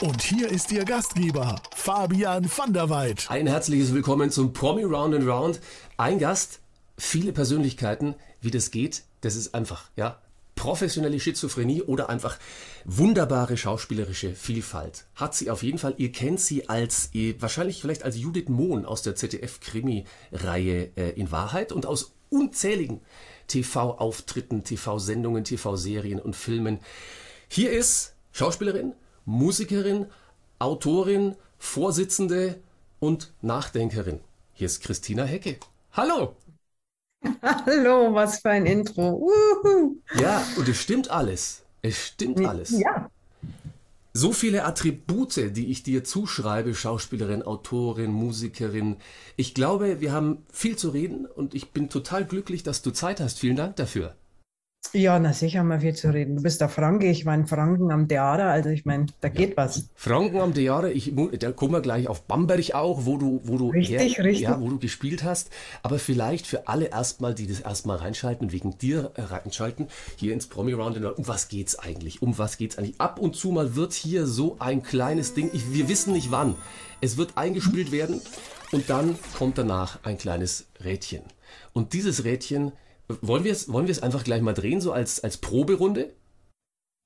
Und hier ist Ihr Gastgeber, Fabian van der Weid. Ein herzliches Willkommen zum Promi Round and Round. Ein Gast, viele Persönlichkeiten. Wie das geht, das ist einfach, ja, professionelle Schizophrenie oder einfach wunderbare schauspielerische Vielfalt. Hat sie auf jeden Fall. Ihr kennt sie als, wahrscheinlich vielleicht als Judith Mohn aus der ZDF-Krimi-Reihe äh, in Wahrheit und aus unzähligen TV-Auftritten, TV-Sendungen, TV-Serien und Filmen. Hier ist Schauspielerin, Musikerin, Autorin, Vorsitzende und Nachdenkerin. Hier ist Christina Hecke. Hallo! Hallo, was für ein Intro. Uhu. Ja, und es stimmt alles. Es stimmt alles. Ja, So viele Attribute, die ich dir zuschreibe, Schauspielerin, Autorin, Musikerin. Ich glaube, wir haben viel zu reden und ich bin total glücklich, dass du Zeit hast. Vielen Dank dafür. Ja, na sicher haben wir viel zu reden. Du bist der Franke, ich in Franken am Theater, also ich meine, da geht was. Franken am Jahre, ich, da kommen wir gleich auf Bamberg auch, wo du, wo du, Richtig, richtig. Ja, wo du gespielt hast. Aber vielleicht für alle erstmal, die das erstmal reinschalten und wegen dir äh, reinschalten, hier ins Promi Round, um was geht's eigentlich? Um was geht's eigentlich? Ab und zu mal wird hier so ein kleines Ding, ich, wir wissen nicht wann. Es wird eingespielt werden und dann kommt danach ein kleines Rädchen. Und dieses Rädchen, wollen wir es, wollen einfach gleich mal drehen, so als, als Proberunde?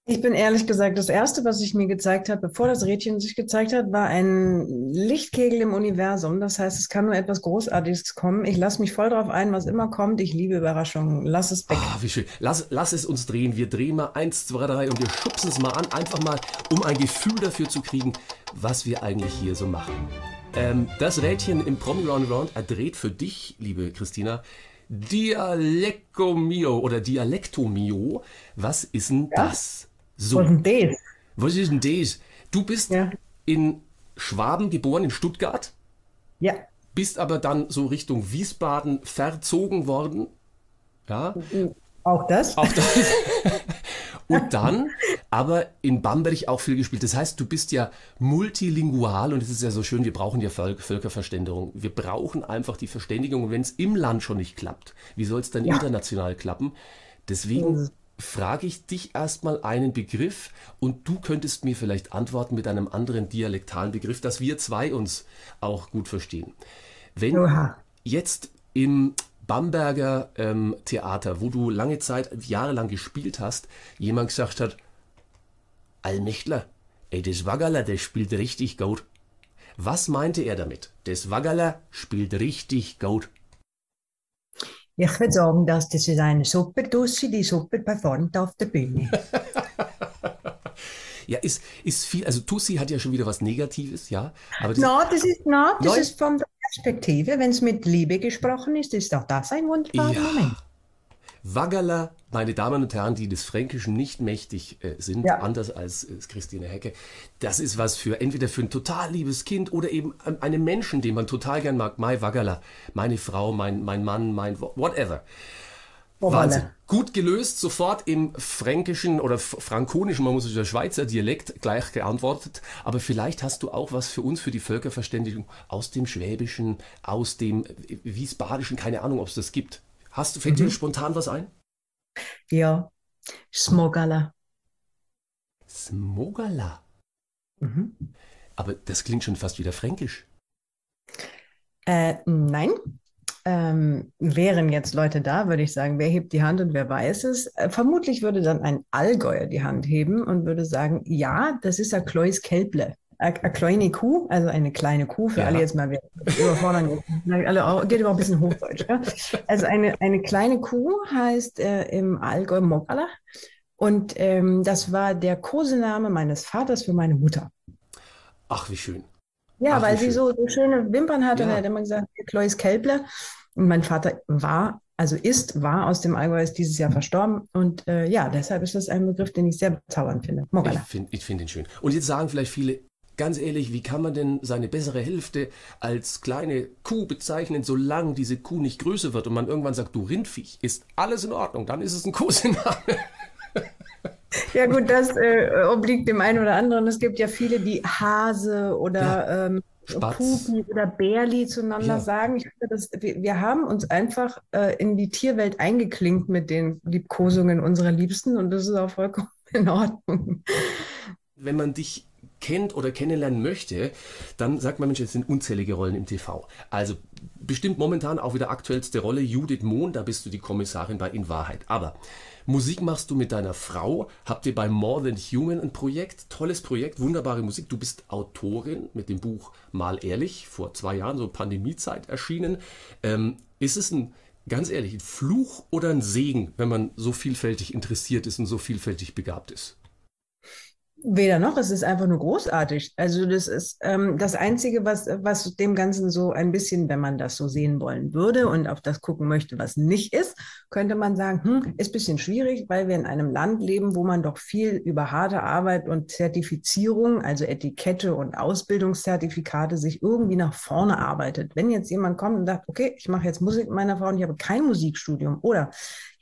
Ich bin ehrlich gesagt, das Erste, was sich mir gezeigt hat, bevor das Rädchen sich gezeigt hat, war ein Lichtkegel im Universum. Das heißt, es kann nur etwas Großartiges kommen. Ich lasse mich voll drauf ein, was immer kommt. Ich liebe Überraschungen. Lass es weg. Ah, wie schön. Lass, lass es uns drehen. Wir drehen mal eins, zwei, drei und wir schubsen es mal an, einfach mal, um ein Gefühl dafür zu kriegen, was wir eigentlich hier so machen. Ähm, das Rädchen im Promi Round Round er dreht für dich, liebe Christina, Dialecto mio oder Dialecto mio. Was ist denn das? So, Was ist denn das? was ist denn das? Du bist Ja. in Schwaben geboren, in Stuttgart, Ja, bist aber dann so Richtung Wiesbaden verzogen worden. Ja, auch das? Auch das. Und dann aber in Bamberg auch viel gespielt. Das heißt, du bist ja multilingual und es ist ja so schön, wir brauchen ja Völ- Völkerverständigung. Wir brauchen einfach die Verständigung. Und wenn es im Land schon nicht klappt, wie soll es dann international klappen? Deswegen frage ich dich erstmal einen Begriff und du könntest mir vielleicht antworten mit einem anderen dialektalen Begriff, dass wir zwei uns auch gut verstehen. Wenn Oha. jetzt im Bamberger ähm, Theater, wo du lange Zeit, jahrelang gespielt hast, jemand gesagt hat, Allmächtler, ey, das Waggerler, der spielt richtig gut. Was meinte er damit? Das Waggerler spielt richtig gut. Ich würde sagen, dass das ist eine super Dussi, die super performt auf der Bühne. Ja, ist, ist viel, also Tussi hat ja schon wieder was Negatives, ja, aber das, Na, das ist, na, das Nein. ist von der Perspektive. Wenn es mit Liebe gesprochen ist, ist auch das ein wunderbarer Ja. Moment. Waggerler, meine Damen und Herren, die des Fränkischen nicht mächtig äh, sind, Ja. anders als äh, Christine Hecke, das ist was für entweder für ein total liebes Kind oder eben ähm, einen Menschen, den man total gern mag. Mai Waggerler, meine Frau, mein, mein Mann, mein wo- whatever. Wahnsinn. Gut gelöst, sofort im fränkischen oder frankonischen, man muss sagen, Schweizer Dialekt gleich geantwortet. Aber vielleicht hast du auch was für uns, für die Völkerverständigung aus dem Schwäbischen, aus dem äh, Wiesbadischen, keine Ahnung, ob es das gibt. Hast du, fällt dir spontan was ein? Ja, Smogala. Smogala. Mhm. Aber das klingt schon fast wieder fränkisch. Äh, nein. Ähm, wären jetzt Leute da, würde ich sagen, wer hebt die Hand und wer weiß es? Äh, vermutlich würde dann ein Allgäuer die Hand heben und würde sagen, ja, das ist ein Klois Kälble. Eine kleine Kuh, also eine kleine Kuh, für Ja. alle jetzt mal, wir überfordern alle, auch- geht über ein bisschen Hochdeutsch. Ja? Also eine, eine kleine Kuh heißt äh, im Allgäu Mogala und ähm, das war der Kosename meines Vaters für meine Mutter. Ach, wie schön. Ja, Ach, weil sie schön. so, so schöne Wimpern hatte und Ja. er hat immer gesagt, Klois Kälble. Und mein Vater war also ist, war aus dem Allgäu, ist dieses Jahr verstorben. Und äh, ja, deshalb ist das ein Begriff, den ich sehr bezaubernd finde. Morgana. Ich finde ich find ihn schön. Und jetzt sagen vielleicht viele, ganz ehrlich, wie kann man denn seine bessere Hälfte als kleine Kuh bezeichnen, solange diese Kuh nicht größer wird und man irgendwann sagt, du Rindviech, ist alles in Ordnung, dann ist es ein Kosename. Ja gut, das äh, obliegt dem einen oder anderen. Es gibt ja viele, die Hase oder ja. ähm, Pupi oder Bärli zueinander ja. sagen. Ich finde, das, wir, wir, haben uns einfach äh, in die Tierwelt eingeklinkt mit den Liebkosungen unserer Liebsten und das ist auch vollkommen in Ordnung. Wenn man dich kennt oder kennenlernen möchte, dann sagt man, Mensch, es sind unzählige Rollen im TV. Also bestimmt momentan auch wieder aktuellste Rolle Judith Mohn, da bist du die Kommissarin bei In Wahrheit. Aber Musik machst du mit deiner Frau. Habt ihr bei More Than Human ein Projekt? Tolles Projekt, wunderbare Musik. Du bist Autorin mit dem Buch Mal ehrlich, vor zwei Jahren, so Pandemiezeit erschienen. Ähm, ist es ein, ganz ehrlich, ein Fluch oder ein Segen, wenn man so vielfältig interessiert ist und so vielfältig begabt ist? Weder noch, es ist einfach nur großartig. Also das ist ähm, das Einzige, was, was dem Ganzen so ein bisschen, wenn man das so sehen wollen würde und auf das gucken möchte, was nicht ist, könnte man sagen, hm, ist bisschen schwierig, weil wir in einem Land leben, wo man doch viel über harte Arbeit und Zertifizierung, also Etikette und Ausbildungszertifikate, sich irgendwie nach vorne arbeitet. Wenn jetzt jemand kommt und sagt, okay, ich mache jetzt Musik mit meiner Frau und ich habe kein Musikstudium oder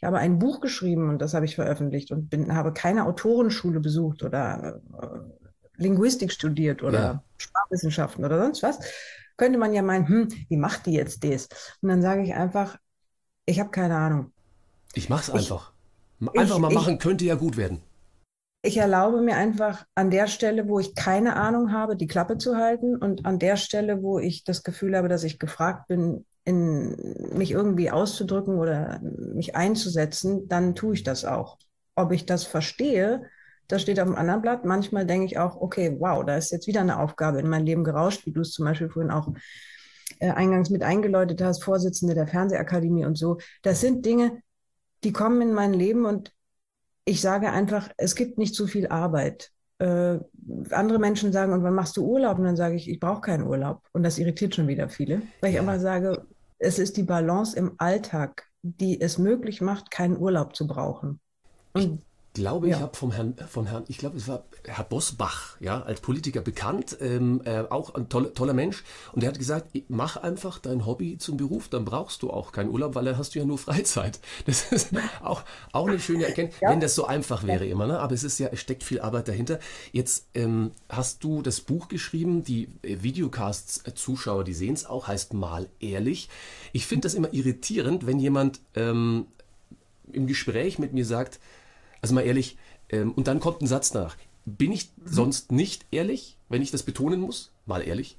ich habe ein Buch geschrieben und das habe ich veröffentlicht und bin, habe keine Autorenschule besucht oder äh, Linguistik studiert oder ja. Sprachwissenschaften oder sonst was. Könnte man ja meinen, hm, wie macht die jetzt das? Und dann sage ich einfach, ich habe keine Ahnung. Ich mache es einfach. Einfach ich, mal machen, ich, könnte ja gut werden. Ich erlaube mir einfach an der Stelle, wo ich keine Ahnung habe, die Klappe zu halten und an der Stelle, wo ich das Gefühl habe, dass ich gefragt bin, in mich irgendwie auszudrücken oder mich einzusetzen, dann tue ich das auch. Ob ich das verstehe, das steht auf dem anderen Blatt. Manchmal denke ich auch, okay, wow, da ist jetzt wieder eine Aufgabe in mein Leben gerauscht, wie du es zum Beispiel vorhin auch äh, eingangs mit eingeläutet hast, Vorsitzende der Fernsehakademie und so. Das sind Dinge, die kommen in mein Leben und ich sage einfach, es gibt nicht so viel Arbeit. Äh, andere Menschen sagen, und wann machst du Urlaub? Und dann sage ich, ich brauche keinen Urlaub. Und das irritiert schon wieder viele, weil ich immer sage, es ist die Balance im Alltag, die es möglich macht, keinen Urlaub zu brauchen. Und glaube, ja. ich habe vom Herrn, von Herrn, ich glaube, es war Herr Bosbach, ja, als Politiker bekannt, ähm, äh, auch ein toller, toller Mensch. Und der hat gesagt, mach einfach dein Hobby zum Beruf, dann brauchst du auch keinen Urlaub, weil dann hast du ja nur Freizeit. Das ist auch, auch eine schöne Erkenntnis, ja. wenn das so einfach wäre immer, ne? Aber es ist ja, es steckt viel Arbeit dahinter. Jetzt ähm, hast du das Buch geschrieben, die äh, Videocasts-Zuschauer, die sehen es auch, heißt mal ehrlich. Ich finde das immer irritierend, wenn jemand ähm, im Gespräch mit mir sagt, also mal ehrlich, ähm, und dann kommt ein Satz nach. Bin ich sonst nicht ehrlich, wenn ich das betonen muss? Mal ehrlich.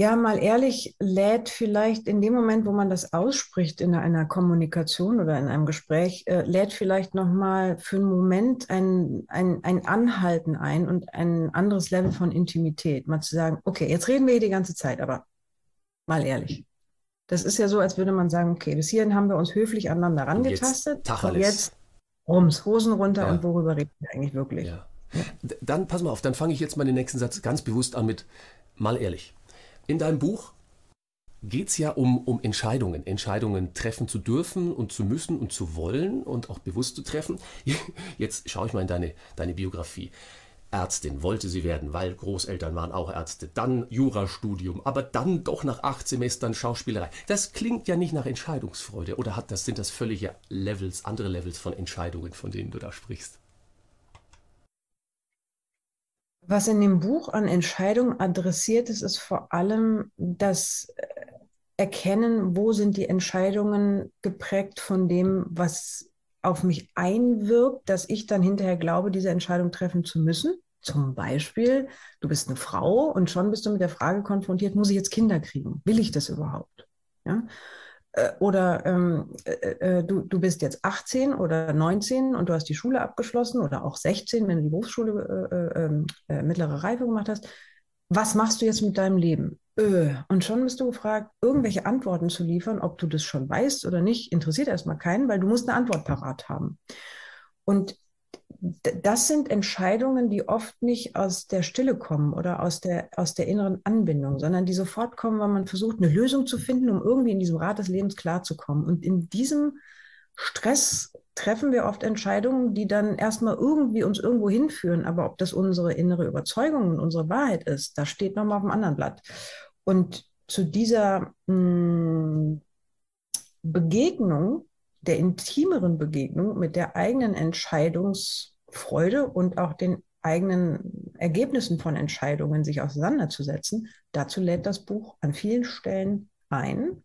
Ja, mal ehrlich, lädt vielleicht in dem Moment, wo man das ausspricht in einer Kommunikation oder in einem Gespräch, äh, lädt vielleicht nochmal für einen Moment ein, ein, ein Anhalten ein und ein anderes Level von Intimität. Mal zu sagen, okay, jetzt reden wir hier die ganze Zeit, aber mal ehrlich. Das ist ja so, als würde man sagen, okay, bis hierhin haben wir uns höflich aneinander rangetastet. Jetzt, und jetzt rums, Hosen runter ja. und worüber reden wir eigentlich wirklich? Ja. Dann, pass mal auf, dann fange ich jetzt mal den nächsten Satz ganz bewusst an mit, mal ehrlich. In deinem Buch geht es ja um, um Entscheidungen. Entscheidungen treffen zu dürfen und zu müssen und zu wollen und auch bewusst zu treffen. Jetzt schaue ich mal in deine, deine Biografie. Ärztin wollte sie werden, weil Großeltern waren auch Ärzte. Dann Jurastudium, aber dann doch nach acht Semestern Schauspielerei. Das klingt ja nicht nach Entscheidungsfreude. Oder hat das, sind das völlige Levels, andere Levels von Entscheidungen, von denen du da sprichst? Was in dem Buch an Entscheidungen adressiert ist, ist vor allem das äh, Erkennen, wo sind die Entscheidungen geprägt von dem, was auf mich einwirkt, dass ich dann hinterher glaube, diese Entscheidung treffen zu müssen. Zum Beispiel, du bist eine Frau und schon bist du mit der Frage konfrontiert, muss ich jetzt Kinder kriegen? Will ich das überhaupt? Ja? Äh, oder ähm, äh, äh, du, du bist jetzt 18 oder 19 und du hast die Schule abgeschlossen oder auch 16, wenn du die Berufsschule äh, ähm, äh, mittlere Reife gemacht hast. Was machst du jetzt mit deinem Leben? Öh. Und schon bist du gefragt, irgendwelche Antworten zu liefern, ob du das schon weißt oder nicht, interessiert erstmal keinen, weil du musst eine Antwort parat haben. Und das sind Entscheidungen, die oft nicht aus der Stille kommen oder aus der, aus der inneren Anbindung, sondern die sofort kommen, weil man versucht, eine Lösung zu finden, um irgendwie in diesem Rad des Lebens klarzukommen. Und in diesem Stress treffen wir oft Entscheidungen, die dann erstmal irgendwie uns irgendwo hinführen. Aber ob das unsere innere Überzeugung und unsere Wahrheit ist, das steht nochmal auf dem anderen Blatt. Und zu dieser mh, hm, Begegnung, der intimeren Begegnung mit der eigenen Entscheidungsfreude und auch den eigenen Ergebnissen von Entscheidungen sich auseinanderzusetzen, dazu lädt das Buch an vielen Stellen ein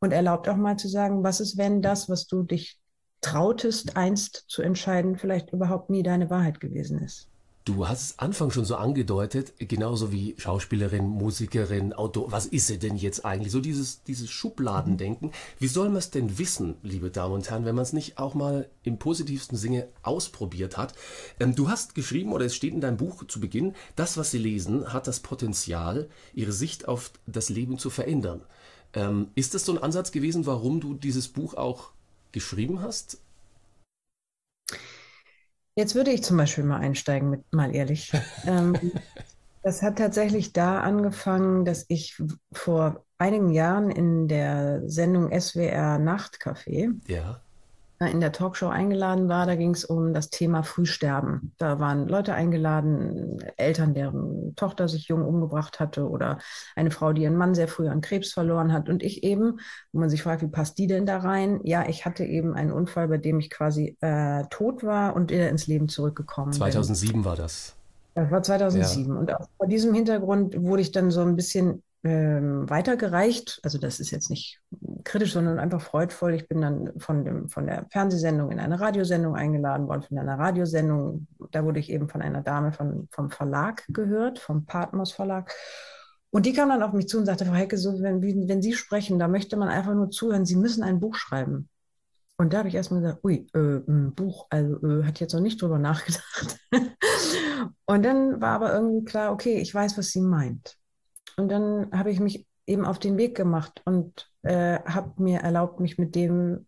und erlaubt auch mal zu sagen, was ist, wenn das, was du dich trautest, einst zu entscheiden, vielleicht überhaupt nie deine Wahrheit gewesen ist. Du hast es Anfang schon so angedeutet, genauso wie Schauspielerin, Musikerin, Autor. Was ist sie denn jetzt eigentlich? So dieses, dieses Schubladendenken. Wie soll man es denn wissen, liebe Damen und Herren, wenn man es nicht auch mal im positivsten Sinne ausprobiert hat? Ähm, du hast geschrieben, oder es steht in deinem Buch zu Beginn, das, was Sie lesen, hat das Potenzial, Ihre Sicht auf das Leben zu verändern. Ähm, ist das so ein Ansatz gewesen, warum du dieses Buch auch geschrieben hast? Jetzt würde ich zum Beispiel mal einsteigen, mit, mal ehrlich. ähm, das hat tatsächlich da angefangen, dass ich vor einigen Jahren in der Sendung SWR Nachtcafé ja in der Talkshow eingeladen war. Da ging es um das Thema Frühsterben. Da waren Leute eingeladen, Eltern, deren Tochter sich jung umgebracht hatte oder eine Frau, die ihren Mann sehr früh an Krebs verloren hat. Und ich eben, wo man sich fragt, wie passt die denn da rein? Ja, ich hatte eben einen Unfall, bei dem ich quasi äh, tot war und wieder ins Leben zurückgekommen 2007 bin. war das. Das war 2007. Ja. Und vor diesem Hintergrund wurde ich dann so ein bisschen ähm, weitergereicht. Also das ist jetzt nicht kritisch, sondern einfach freudvoll. Ich bin dann von, dem, von der Fernsehsendung in eine Radiosendung eingeladen worden, von einer Radiosendung. Da wurde ich eben von einer Dame von, vom Verlag gehört, vom Patmos Verlag. Und die kam dann auf mich zu und sagte, Frau Hecke, so, wenn, wenn Sie sprechen, da möchte man einfach nur zuhören, Sie müssen ein Buch schreiben. Und da habe ich erstmal gesagt, ui, äh, ein Buch, also äh, hat jetzt noch nicht drüber nachgedacht. und dann war aber irgendwie klar, okay, ich weiß, was sie meint. Und dann habe ich mich eben auf den Weg gemacht und äh, habe mir erlaubt, mich mit dem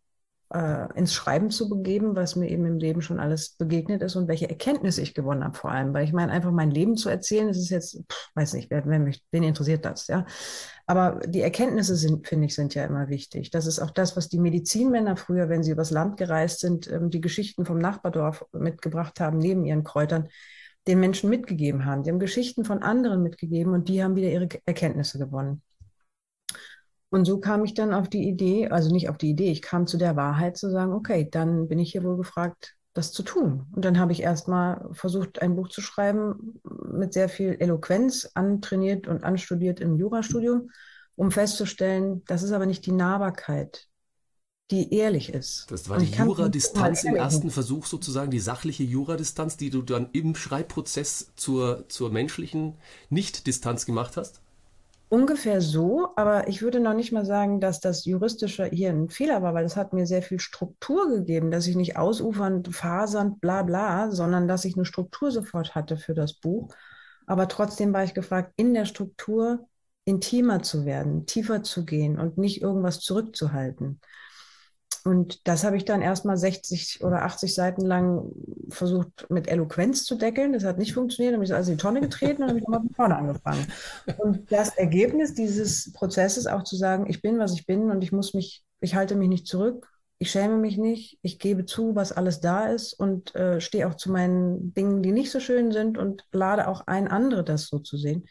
äh, ins Schreiben zu begeben, was mir eben im Leben schon alles begegnet ist und welche Erkenntnisse ich gewonnen habe vor allem. Weil ich meine, einfach mein Leben zu erzählen, das ist jetzt, pff, weiß nicht, wer, wer mich, wen interessiert das, ja. Aber die Erkenntnisse sind, finde ich, sind ja immer wichtig. Das ist auch das, was die Medizinmänner früher, wenn sie übers Land gereist sind, ähm, die Geschichten vom Nachbardorf mitgebracht haben, neben ihren Kräutern den Menschen mitgegeben haben. Die haben Geschichten von anderen mitgegeben und die haben wieder ihre Erkenntnisse gewonnen. Und so kam ich dann auf die Idee, also nicht auf die Idee, ich kam zu der Wahrheit zu sagen, okay, dann bin ich hier wohl gefragt, das zu tun. Und dann habe ich erstmal versucht, ein Buch zu schreiben mit sehr viel Eloquenz, antrainiert und anstudiert im Jurastudium, um festzustellen, das ist aber nicht die Nahbarkeit, die ehrlich ist. Das war die Juradistanz im ersten Versuch sozusagen, die sachliche Juradistanz, die du dann im Schreibprozess zur, zur menschlichen Nicht-Distanz gemacht hast? Ungefähr so, aber ich würde noch nicht mal sagen, dass das Juristische hier ein Fehler war, weil es hat mir sehr viel Struktur gegeben, dass ich nicht ausufernd, fasernd, bla bla, sondern dass ich eine Struktur sofort hatte für das Buch. Aber trotzdem war ich gefragt, in der Struktur intimer zu werden, tiefer zu gehen und nicht irgendwas zurückzuhalten. Und das habe ich dann erstmal 60 oder 80 Seiten lang versucht mit Eloquenz zu deckeln. Das hat nicht funktioniert. Dann habe ich also in die Tonne getreten und habe ich nochmal von vorne angefangen. Und das Ergebnis dieses Prozesses auch zu sagen, ich bin, was ich bin und ich muss mich, ich halte mich nicht zurück, ich schäme mich nicht, ich gebe zu, was alles da ist und äh, stehe auch zu meinen Dingen, die nicht so schön sind und lade auch ein, andere das so zu sehen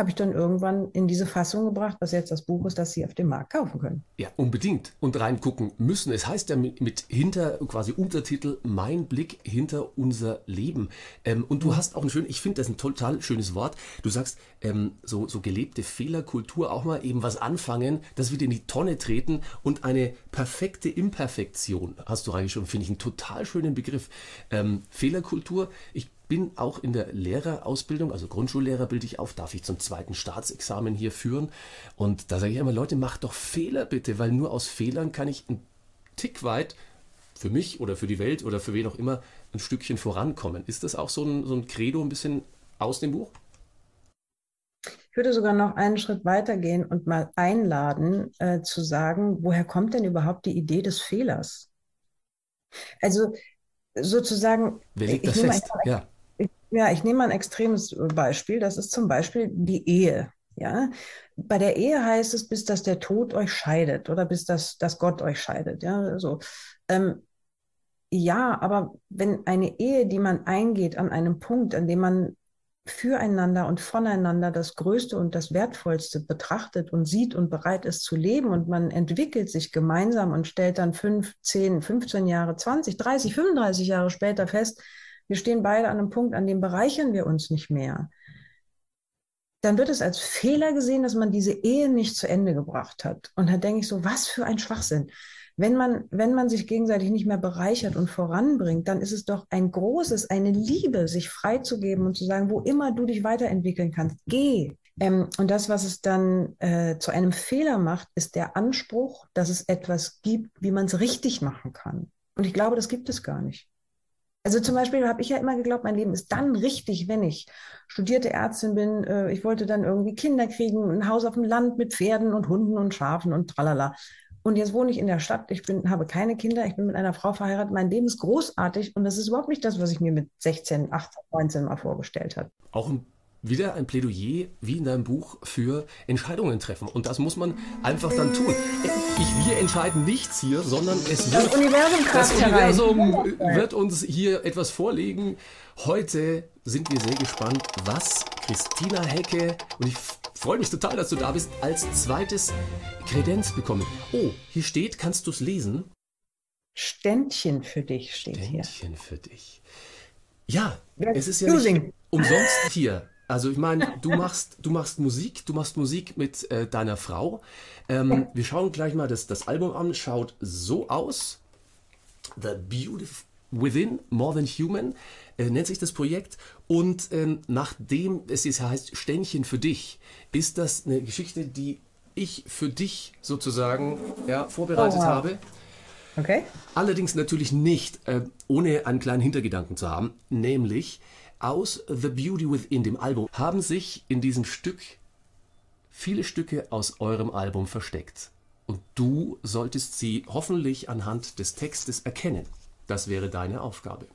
habe ich dann irgendwann in diese Fassung gebracht, was jetzt das Buch ist, das Sie auf dem Markt kaufen können. Ja, unbedingt. Und reingucken müssen. Es heißt ja mit, mit hinter, quasi Untertitel, Mein Blick hinter unser Leben. Ähm, und du mhm. hast auch ein schön, ich finde das ein total schönes Wort. Du sagst, ähm, so, so gelebte Fehlerkultur, auch mal eben was anfangen, das wieder in die Tonne treten und eine perfekte Imperfektion, hast du reingeschrieben, finde ich einen total schönen Begriff. Ähm, Fehlerkultur, ich bin auch in der Lehrerausbildung, also Grundschullehrer bilde ich auf, darf ich zum zweiten Staatsexamen hier führen. Und da sage ich immer, Leute, macht doch Fehler bitte, weil nur aus Fehlern kann ich einen Tick weit für mich oder für die Welt oder für wen auch immer ein Stückchen vorankommen. Ist das auch so ein, so ein Credo ein bisschen aus dem Buch? Ich würde sogar noch einen Schritt weiter gehen und mal einladen, äh, zu sagen, woher kommt denn überhaupt die Idee des Fehlers? Also sozusagen, Wer legt das fest? einfach, Ja. Ja, ich nehme mal ein extremes Beispiel. Das ist zum Beispiel die Ehe. Ja, bei der Ehe heißt es, bis dass der Tod euch scheidet oder bis dass, dass Gott euch scheidet. Ja, so. Ähm, ja, aber wenn eine Ehe, die man eingeht, an einem Punkt, an dem man füreinander und voneinander das Größte und das Wertvollste betrachtet und sieht und bereit ist zu leben und man entwickelt sich gemeinsam und stellt dann fünf, zehn, 15 Jahre, 20, 30, 35 Jahre später fest, wir stehen beide an einem Punkt, an dem bereichern wir uns nicht mehr. Dann wird es als Fehler gesehen, dass man diese Ehe nicht zu Ende gebracht hat. Und da denke ich so, was für ein Schwachsinn. Wenn man, wenn man sich gegenseitig nicht mehr bereichert und voranbringt, dann ist es doch ein großes, eine Liebe, sich freizugeben und zu sagen, wo immer du dich weiterentwickeln kannst, geh. Ähm, und das, was es dann äh, zu einem Fehler macht, ist der Anspruch, dass es etwas gibt, wie man es richtig machen kann. Und ich glaube, das gibt es gar nicht. Also zum Beispiel habe ich ja immer geglaubt, mein Leben ist dann richtig, wenn ich studierte Ärztin bin. Äh, ich wollte dann irgendwie Kinder kriegen, ein Haus auf dem Land mit Pferden und Hunden und Schafen und tralala. Und jetzt wohne ich in der Stadt. Ich bin, habe keine Kinder. Ich bin mit einer Frau verheiratet. Mein Leben ist großartig. Und das ist überhaupt nicht das, was ich mir mit 16, 18, 19 mal vorgestellt habe. Auch ein, wieder ein Plädoyer, wie in deinem Buch, für Entscheidungen treffen. Und das muss man einfach dann tun. Ich, wir entscheiden nichts hier, sondern es wird, Das Universum das. Universum wird uns hier etwas vorlegen. Heute sind wir sehr gespannt, was Christina Hecke, und ich freue mich total, dass du da bist, als zweites Kredenz bekommen. Oh, hier steht, kannst du es lesen? Ständchen für dich steht hier. Ständchen für dich. Ja, Wer- es ist ja umsonst hier. Also ich meine, du machst, du machst Musik, du machst Musik mit äh, deiner Frau. Ähm, wir schauen gleich mal, das, das Album an, schaut so aus. The Beauty Within, More Than Human, äh, nennt sich das Projekt. Und ähm, nachdem es jetzt heißt Ständchen für dich, ist das eine Geschichte, die ich für dich sozusagen ja, vorbereitet Oh, wow. habe. Okay? Allerdings natürlich nicht, äh, ohne einen kleinen Hintergedanken zu haben, nämlich aus The Beauty Within, dem Album, haben sich in diesem Stück viele Stücke aus eurem Album versteckt. Und du solltest sie hoffentlich anhand des Textes erkennen. Das wäre deine Aufgabe.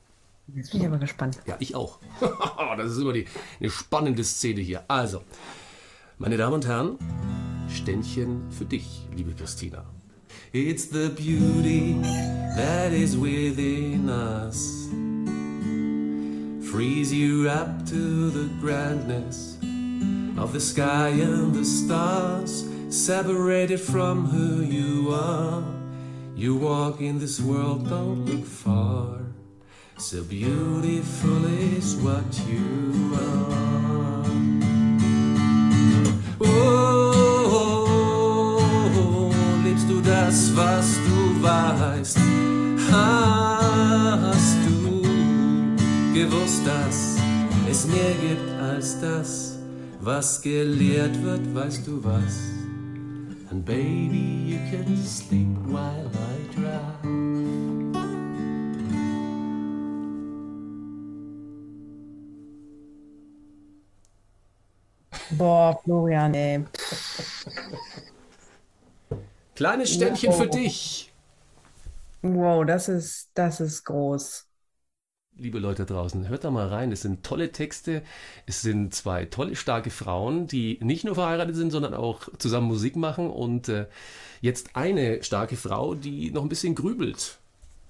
Jetzt bin ich aber gespannt. Ja, ich auch. das ist immer die, eine spannende Szene hier. Also, meine Damen und Herren, Ständchen für dich, liebe Christina. It's the beauty that is within us. Freeze you up to the grandness of the sky and the stars, separated from who you are. You walk in this world, don't look far. So beautiful is what you are. Als das, was gelehrt wird, weißt du was? And baby, you can sleep while I drive. Boah, Florian, ey. Kleines Ständchen für dich. Wow, das ist, das ist groß. Liebe Leute draußen, hört da mal rein. Es sind tolle Texte. Es sind zwei tolle, starke Frauen, die nicht nur verheiratet sind, sondern auch zusammen Musik machen. Und äh, jetzt eine starke Frau, die noch ein bisschen grübelt.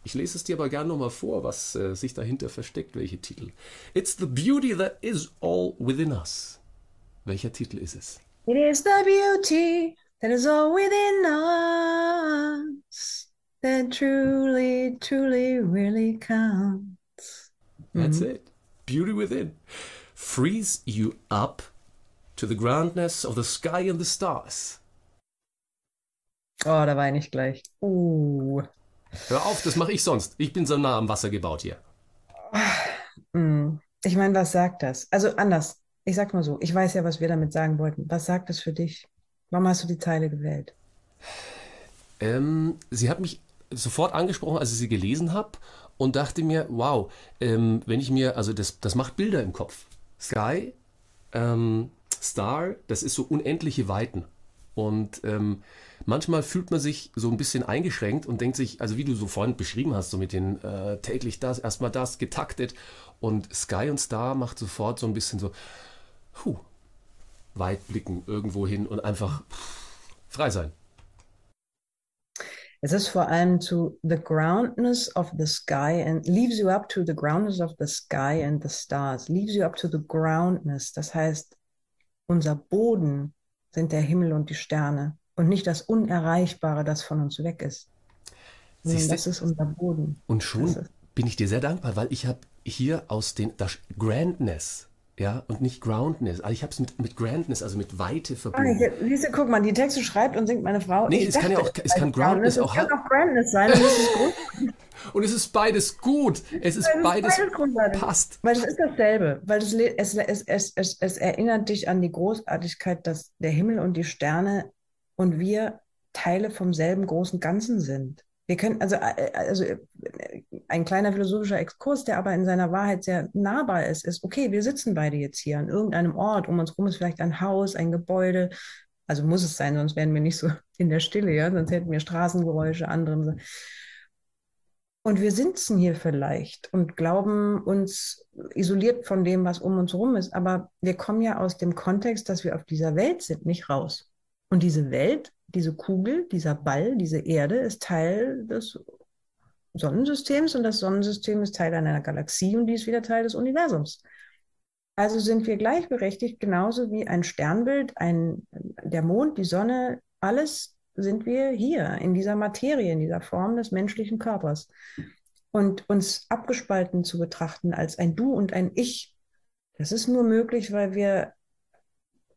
Ich lese es dir aber gerne nochmal vor, was äh, sich dahinter versteckt, welche Titel. It's the beauty that is all within us. Welcher Titel ist es? It is the beauty that is all within us that truly, truly, really counts. That's it. Beauty within. Frees you up to the grandness of the sky and the stars. Oh, da weine ich gleich. Uh. Hör auf, das mache ich sonst. Ich bin so nah am Wasser gebaut hier. Mm. Ich meine, was sagt das? Also anders. Ich sag mal so, ich weiß ja, was wir damit sagen wollten. Was sagt das für dich? Warum hast du die Zeile gewählt? Ähm, sie hat mich sofort angesprochen, als ich sie gelesen habe und dachte mir, wow, ähm, wenn ich mir, also das, das macht Bilder im Kopf. Sky, ähm, Star, das ist so unendliche Weiten. Und ähm, manchmal fühlt man sich so ein bisschen eingeschränkt und denkt sich, also wie du so vorhin beschrieben hast, so mit den äh, täglich das, erstmal das, getaktet. Und Sky und Star macht sofort so ein bisschen so, puh, weit blicken irgendwo hin und einfach frei sein. Es ist vor allem zu the groundness of the sky and leaves you up to the groundness of the sky and the stars. Leaves you up to the groundness. Das heißt, unser Boden sind der Himmel und die Sterne und nicht das Unerreichbare, das von uns weg ist. Siehste? Das ist unser Boden. Und schon bin ich dir sehr dankbar, weil ich habe hier aus den das Grandness, ja, und nicht Groundness. Also ich habe es mit, mit Grandness, also mit Weite Ah, verbunden. siehst du, guck mal, die Texte schreibt und singt meine Frau. Nee, Ich es kann ja auch- es kann dachte, Groundness auch Es kann auch Groundness sein. Und das ist gut. Und es ist beides gut. Es ist Es beides passt. Weil es ist dasselbe. Weil es, es, es, es, es, es erinnert dich an die Großartigkeit, dass der Himmel und die Sterne und wir Teile vom selben großen Ganzen sind. Wir können, also, äh, also äh, ein kleiner philosophischer Exkurs, der aber in seiner Wahrheit sehr nahbar ist, ist, okay, wir sitzen beide jetzt hier an irgendeinem Ort, um uns herum ist vielleicht ein Haus, ein Gebäude, also muss es sein, sonst wären wir nicht so in der Stille, ja, sonst hätten wir Straßengeräusche, andere. Und wir sitzen hier vielleicht und glauben uns isoliert von dem, was um uns herum ist. Aber wir kommen ja aus dem Kontext, dass wir auf dieser Welt sind, nicht raus. Und diese Welt, diese Kugel, dieser Ball, diese Erde ist Teil des Sonnensystems und das Sonnensystem ist Teil einer Galaxie und die ist wieder Teil des Universums. Also sind wir gleichberechtigt, genauso wie ein Sternbild, ein, der Mond, die Sonne, alles sind wir hier in dieser Materie, in dieser Form des menschlichen Körpers. Und uns abgespalten zu betrachten als ein Du und ein Ich, das ist nur möglich, weil wir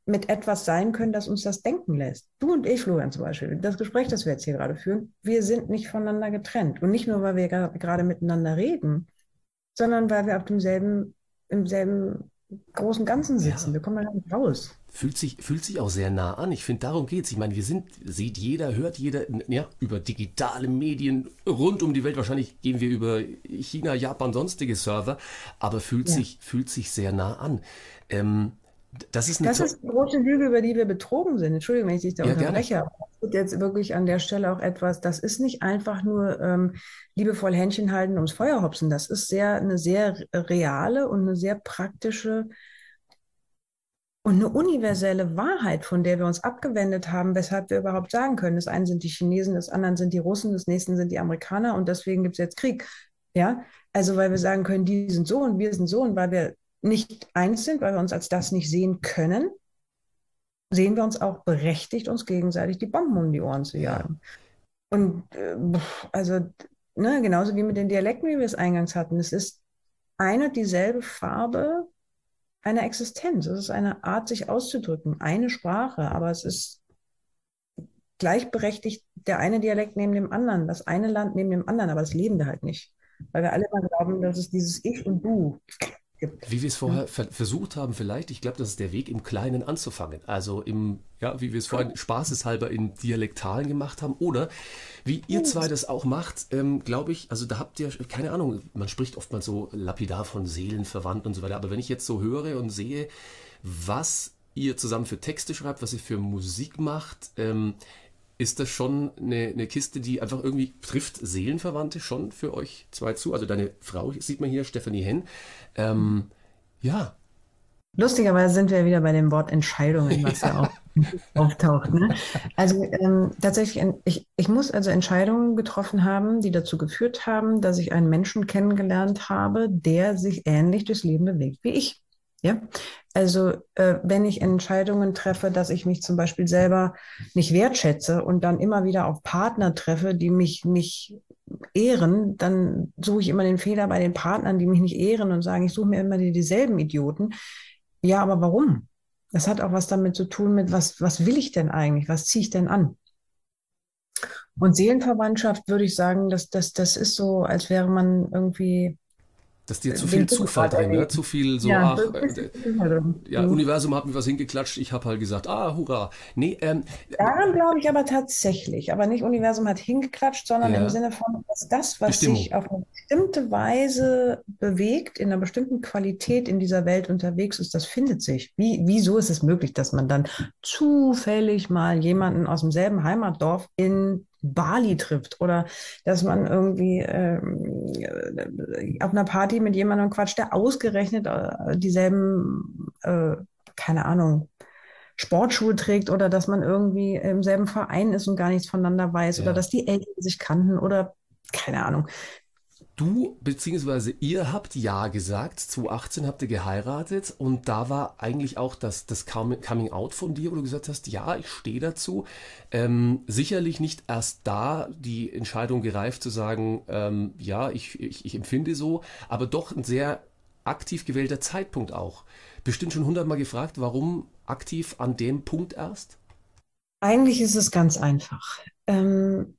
mit etwas sein können, das uns das denken lässt. Du und ich, Florian zum Beispiel, das Gespräch, das wir jetzt hier gerade führen, wir sind nicht voneinander getrennt. Und nicht nur, weil wir gerade miteinander reden, sondern weil wir auf demselben, im selben großen Ganzen sitzen. Ja. Wir kommen da nicht raus. Fühlt sich, fühlt sich auch sehr nah an. Ich finde, darum geht's. Ich meine, wir sind, sieht jeder, hört jeder, ja, über digitale Medien rund um die Welt. Wahrscheinlich gehen wir über China, Japan, sonstige Server, aber fühlt Ja. sich, fühlt sich sehr nah an. Ähm, das ist eine Das ist die große Lüge, über die wir betrogen sind. Entschuldigung, wenn ich dich da Ja, unterbreche. das wird jetzt wirklich an der Stelle auch etwas, das ist nicht einfach nur ähm, liebevoll Händchen halten ums Feuer hopsen. Das ist sehr, eine sehr reale und eine sehr praktische und eine universelle Wahrheit, von der wir uns abgewendet haben, weshalb wir überhaupt sagen können, das einen sind die Chinesen, das anderen sind die Russen, das nächsten sind die Amerikaner und deswegen gibt es jetzt Krieg. Ja, also weil wir sagen können, die sind so und wir sind so und weil wir nicht eins sind, weil wir uns als das nicht sehen können, sehen wir uns auch berechtigt, uns gegenseitig die Bomben um die Ohren zu Ja. jagen. Und äh, also, ne, genauso wie mit den Dialekten, wie wir es eingangs hatten, es ist eine und dieselbe Farbe einer Existenz. Es ist eine Art, sich auszudrücken, eine Sprache, aber es ist gleichberechtigt der eine Dialekt neben dem anderen, das eine Land neben dem anderen, aber das leben wir halt nicht. Weil wir alle immer glauben, dass es dieses Ich und Du. Wie wir es vorher ver versucht haben, vielleicht, ich glaube, das ist der Weg, im Kleinen anzufangen. Also im, ja, wie wir es vorhin spaßeshalber in Dialektalen gemacht haben. Oder wie ihr zwei das auch macht, ähm, glaube ich, also da habt ihr, keine Ahnung, man spricht oftmals so lapidar von Seelenverwandt und so weiter. Aber wenn ich jetzt so höre und sehe, was ihr zusammen für Texte schreibt, was ihr für Musik macht, ähm, ist das schon eine, eine Kiste, die einfach irgendwie trifft Seelenverwandte schon für euch zwei zu? Also deine Frau, sieht man hier, Stephanie Henn. Ähm, ja, Lustigerweise sind wir wieder bei dem Wort Entscheidungen, was ja auch auftaucht. Ne? Also ähm, tatsächlich, ein- ich, ich muss also Entscheidungen getroffen haben, die dazu geführt haben, dass ich einen Menschen kennengelernt habe, der sich ähnlich durchs Leben bewegt wie ich. Ja, also äh, wenn ich Entscheidungen treffe, dass ich mich zum Beispiel selber nicht wertschätze und dann immer wieder auf Partner treffe, die mich nicht ehren, dann suche ich immer den Fehler bei den Partnern, die mich nicht ehren und sagen, ich suche mir immer die, dieselben Idioten. Ja, aber warum? Das hat auch was damit zu tun mit, was, was will ich denn eigentlich? Was ziehe ich denn an? Und Seelenverwandtschaft würde ich sagen, dass das, das ist so, als wäre man irgendwie Das ist dir zu viel Zufall drin, ne? zu viel so, ja, ach, äh, ja, mhm. Universum hat mir was hingeklatscht, ich habe halt gesagt, ah, hurra. Nee, ähm, Daran glaube ich aber tatsächlich, aber nicht Universum hat hingeklatscht, sondern ja. im Sinne von, dass das, was Bestimmung. sich auf eine bestimmte Weise bewegt, in einer bestimmten Qualität in dieser Welt unterwegs ist, das findet sich. Wie, wieso ist es möglich, dass man dann zufällig mal jemanden aus demselben Heimatdorf in Bali trifft oder dass man irgendwie ähm, auf einer Party mit jemandem quatscht, der ausgerechnet äh, dieselben, äh, keine Ahnung, Sportschuhe trägt oder dass man irgendwie im selben Verein ist und gar nichts voneinander weiß ja. oder dass die Eltern sich kannten oder keine Ahnung. Du bzw. ihr habt Ja gesagt, 2018 habt ihr geheiratet und da war eigentlich auch das, das Coming Out von dir, wo du gesagt hast, ja, ich stehe dazu. Ähm, sicherlich nicht erst da die Entscheidung gereift zu sagen, ähm, ja, ich, ich, ich empfinde so, aber doch ein sehr aktiv gewählter Zeitpunkt auch. Bestimmt schon hundertmal gefragt, warum aktiv an dem Punkt erst? Eigentlich ist es ganz einfach. Ähm,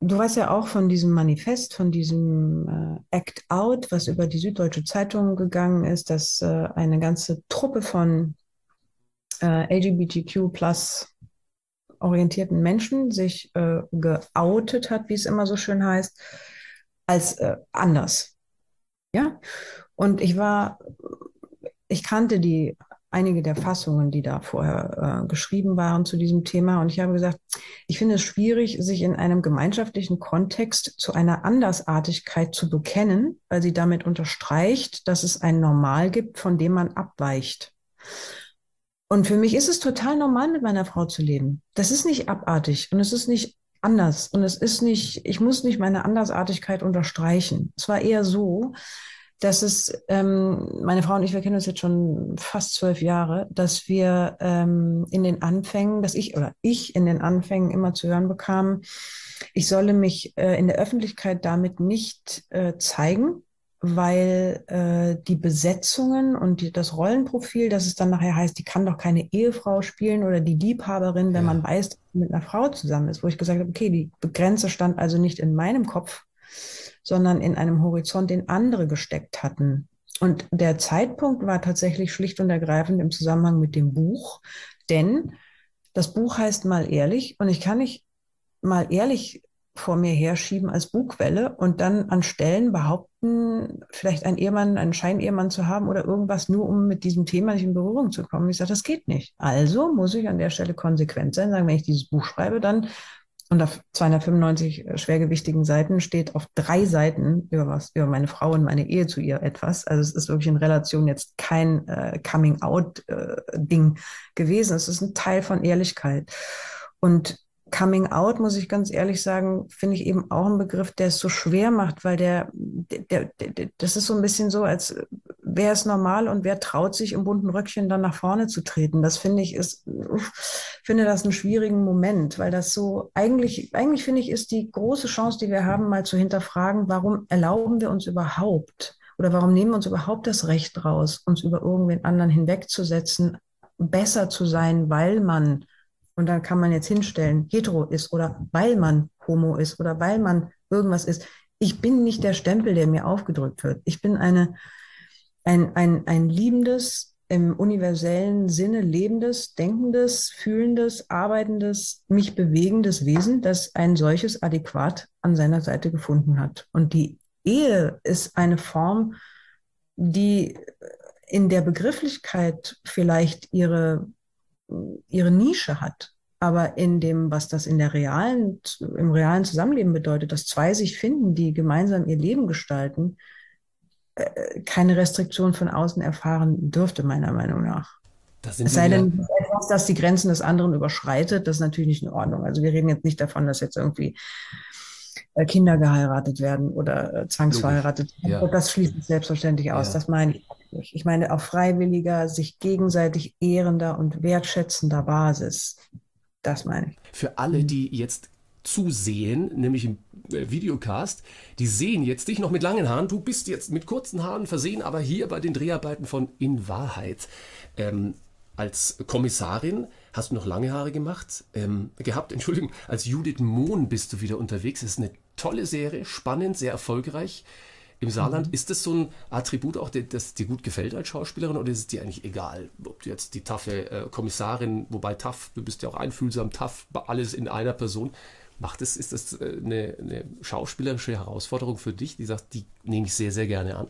Du weißt ja auch von diesem Manifest, von diesem äh, Act Out, was über die Süddeutsche Zeitung gegangen ist, dass äh, eine ganze Truppe von äh, LGBTQ plus orientierten Menschen sich äh, geoutet hat, wie es immer so schön heißt, als äh, anders. Ja, und ich war, ich kannte die einige der Fassungen, die da vorher äh, geschrieben waren zu diesem Thema. Und ich habe gesagt, ich finde es schwierig, sich in einem gemeinschaftlichen Kontext zu einer Andersartigkeit zu bekennen, weil sie damit unterstreicht, dass es ein Normal gibt, von dem man abweicht. Und für mich ist es total normal, mit meiner Frau zu leben. Das ist nicht abartig und es ist nicht anders und es ist nicht, ich muss nicht meine Andersartigkeit unterstreichen. Es war eher so, dass es, ähm, meine Frau und ich, wir kennen uns jetzt schon fast zwölf Jahre, dass wir ähm, in den Anfängen, dass ich oder ich in den Anfängen immer zu hören bekam, ich solle mich äh, in der Öffentlichkeit damit nicht äh, zeigen, weil äh, die Besetzungen und die, das Rollenprofil, dass es dann nachher heißt, die kann doch keine Ehefrau spielen oder die Liebhaberin, wenn ja. man weiß, dass sie mit einer Frau zusammen ist, wo ich gesagt habe, okay, die Grenze stand also nicht in meinem Kopf, sondern in einem Horizont, den andere gesteckt hatten. Und der Zeitpunkt war tatsächlich schlicht und ergreifend im Zusammenhang mit dem Buch, denn das Buch heißt mal ehrlich und ich kann nicht mal ehrlich vor mir herschieben als Bugwelle und dann an Stellen behaupten, vielleicht einen Ehemann, einen Scheinehemann zu haben oder irgendwas, nur um mit diesem Thema nicht in Berührung zu kommen. Ich sage, das geht nicht. Also muss ich an der Stelle konsequent sein, sagen, wenn ich dieses Buch schreibe, dann und auf 295 äh, schwergewichtigen Seiten steht auf drei Seiten über was, über meine Frau und meine Ehe zu ihr etwas. Also es ist wirklich in Relation jetzt kein äh, Coming-out-Ding äh, gewesen. Es ist ein Teil von Ehrlichkeit. Und Coming Out, muss ich ganz ehrlich sagen, finde ich eben auch ein Begriff, der es so schwer macht, weil der, der, der, das ist so ein bisschen so, als wäre es normal und wer traut sich im bunten Röckchen dann nach vorne zu treten. Das finde ich ist, finde das einen schwierigen Moment, weil das so eigentlich, eigentlich finde ich, ist die große Chance, die wir haben, mal zu hinterfragen, warum erlauben wir uns überhaupt oder warum nehmen wir uns überhaupt das Recht raus, uns über irgendwen anderen hinwegzusetzen, besser zu sein, weil man und dann kann man jetzt hinstellen, hetero ist oder weil man homo ist oder weil man irgendwas ist. Ich bin nicht der Stempel, der mir aufgedrückt wird. Ich bin eine, ein, ein, ein liebendes, im universellen Sinne lebendes, denkendes, fühlendes, arbeitendes, mich bewegendes Wesen, das ein solches adäquat an seiner Seite gefunden hat. Und die Ehe ist eine Form, die in der Begrifflichkeit vielleicht ihre ihre Nische hat. Aber in dem, was das in der realen, im realen Zusammenleben bedeutet, dass zwei sich finden, die gemeinsam ihr Leben gestalten, äh, keine Restriktion von außen erfahren dürfte, meiner Meinung nach. es sei denn, etwas, das die Grenzen des anderen überschreitet, das ist natürlich nicht in Ordnung. Also wir reden jetzt nicht davon, dass jetzt irgendwie äh, Kinder geheiratet werden oder äh, zwangsverheiratet werden. Ja. Das schließt sich selbstverständlich aus. Ja. Das meine ich. Ich meine auf freiwilliger, sich gegenseitig ehrender und wertschätzender Basis. Das meine ich. Für alle, die jetzt zusehen, nämlich im äh, Videocast, die sehen jetzt dich noch mit langen Haaren. Du bist jetzt mit kurzen Haaren versehen, aber hier bei den Dreharbeiten von In Wahrheit ähm, als Kommissarin hast du noch lange Haare gemacht, ähm, gehabt. Entschuldigung, als Judith Mohn bist du wieder unterwegs. Das ist eine tolle Serie, spannend, sehr erfolgreich. Im Saarland. Ist das so ein Attribut auch, das, das dir gut gefällt als Schauspielerin oder ist es dir eigentlich egal, ob du jetzt die taffe äh, Kommissarin, wobei taff, du bist ja auch einfühlsam, taff, alles in einer Person. Macht es, ist das äh, eine, eine schauspielerische Herausforderung für dich, die sagt, die nehme ich sehr, sehr gerne an?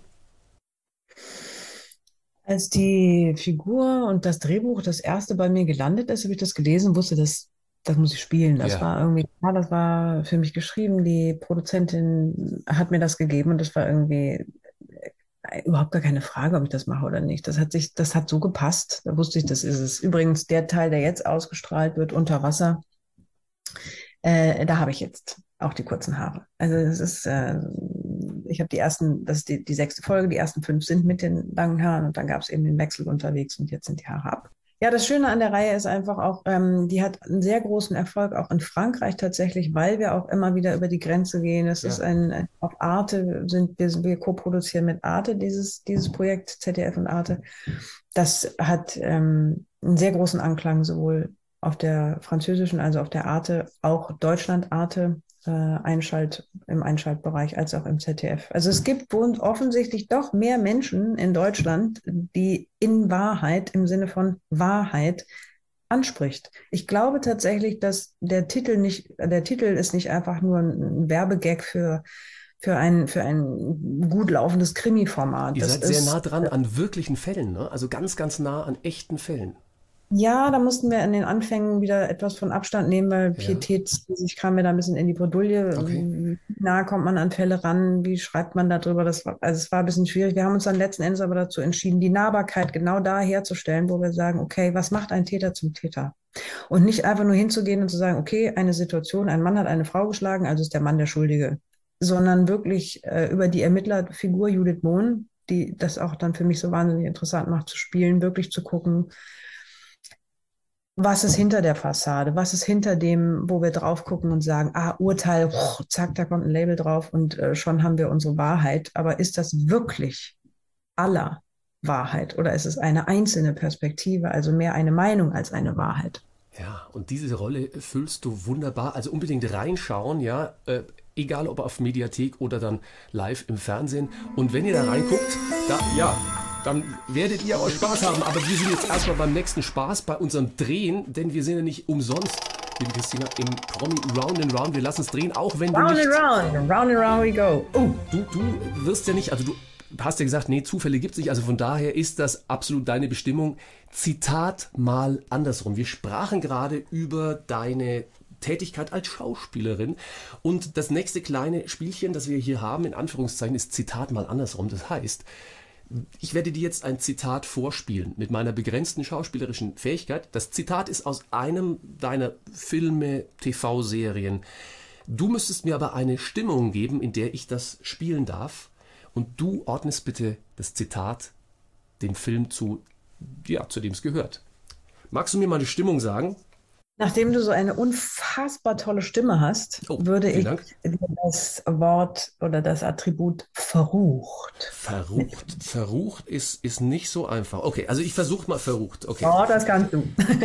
Als die Figur und das Drehbuch das erste bei mir gelandet ist, habe ich das gelesen, wusste, das, das muss ich spielen. Das Ja. war irgendwie, ja, das war für mich geschrieben. Die Produzentin hat mir das gegeben und das war irgendwie äh, überhaupt gar keine Frage, ob ich das mache oder nicht. Das hat sich, das hat so gepasst. Da wusste ich, das ist es. Übrigens, der Teil, der jetzt ausgestrahlt wird, unter Wasser, äh, da habe ich jetzt auch die kurzen Haare. Also es ist, äh, ich habe die ersten, das ist die, die sechste Folge, die ersten fünf sind mit den langen Haaren und dann gab es eben den Wechsel unterwegs und jetzt sind die Haare ab. Ja, das Schöne an der Reihe ist einfach auch, ähm, die hat einen sehr großen Erfolg auch in Frankreich tatsächlich, weil wir auch immer wieder über die Grenze gehen. Es Ja. ist ein, auf Arte sind wir, wir co-produzieren mit Arte dieses, dieses Projekt, ZDF und Arte. Das hat ähm, einen sehr großen Anklang sowohl auf der französischen, also auf der Arte, auch Deutschland Arte äh, Einschalt, im Einschaltbereich als auch im ZDF. Also es gibt wohl offensichtlich doch mehr Menschen in Deutschland, die in Wahrheit im Sinne von Wahrheit anspricht. Ich glaube tatsächlich, dass der Titel nicht, der Titel ist nicht einfach nur ein Werbegag für für ein, für ein gut laufendes Krimi-Format. Ihr Das seid sehr ist- nah dran an wirklichen Fällen, ne? also ganz, ganz nah an echten Fällen. Ja, da mussten wir in den Anfängen wieder etwas von Abstand nehmen, weil Ja. Pietät, ich kam mir da ein bisschen in die Bredouille. Okay. Wie nah kommt man an Fälle ran? Wie schreibt man darüber? Das war, also es war ein bisschen schwierig. Wir haben uns dann letzten Endes aber dazu entschieden, die Nahbarkeit genau da herzustellen, wo wir sagen, okay, was macht ein Täter zum Täter? Und nicht einfach nur hinzugehen und zu sagen, okay, eine Situation, ein Mann hat eine Frau geschlagen, also ist der Mann der Schuldige, sondern wirklich äh, über die Ermittlerfigur Judith Mohn, die das auch dann für mich so wahnsinnig interessant macht zu spielen, wirklich zu gucken, was ist hinter der Fassade? Was ist hinter dem, wo wir drauf gucken und sagen, ah, Urteil, ruch, zack, da kommt ein Label drauf und äh, schon haben wir unsere Wahrheit. Aber ist das wirklich aller Wahrheit oder ist es eine einzelne Perspektive, also mehr eine Meinung als eine Wahrheit? Ja, und diese Rolle füllst du wunderbar. Also unbedingt reinschauen, ja. Äh, egal ob auf Mediathek oder dann live im Fernsehen. Und wenn ihr da reinguckt, da, ja, dann werdet ihr auch Spaß haben. Aber wir sind jetzt erstmal beim nächsten Spaß, bei unserem Drehen, denn wir sind ja nicht umsonst, liebe Christina, im Promi Round and Round. Wir lassen es drehen, auch wenn du Round nicht. and round, round and round we go. Oh, Du, du wirst ja nicht, also du hast ja gesagt, nee, Zufälle gibt es nicht. Also von daher ist das absolut deine Bestimmung. Zitat mal andersrum. Wir sprachen gerade über deine Tätigkeit als Schauspielerin. Und das nächste kleine Spielchen, das wir hier haben, in Anführungszeichen, ist Zitat mal andersrum. Das heißt, ich werde dir jetzt ein Zitat vorspielen mit meiner begrenzten schauspielerischen Fähigkeit. Das Zitat ist aus einem deiner Filme, TV-Serien. Du müsstest mir aber eine Stimmung geben, in der ich das spielen darf. Und du ordnest bitte das Zitat dem Film zu, ja, zu dem es gehört. Magst du mir mal eine Stimmung sagen? Nachdem du so eine unfassbar tolle Stimme hast, Oh, würde ich Dank. dir das Wort oder das Attribut verrucht. Verrucht. Verrucht ist, ist nicht so einfach. Okay, also ich versuche mal verrucht. Okay. Oh, das kannst du.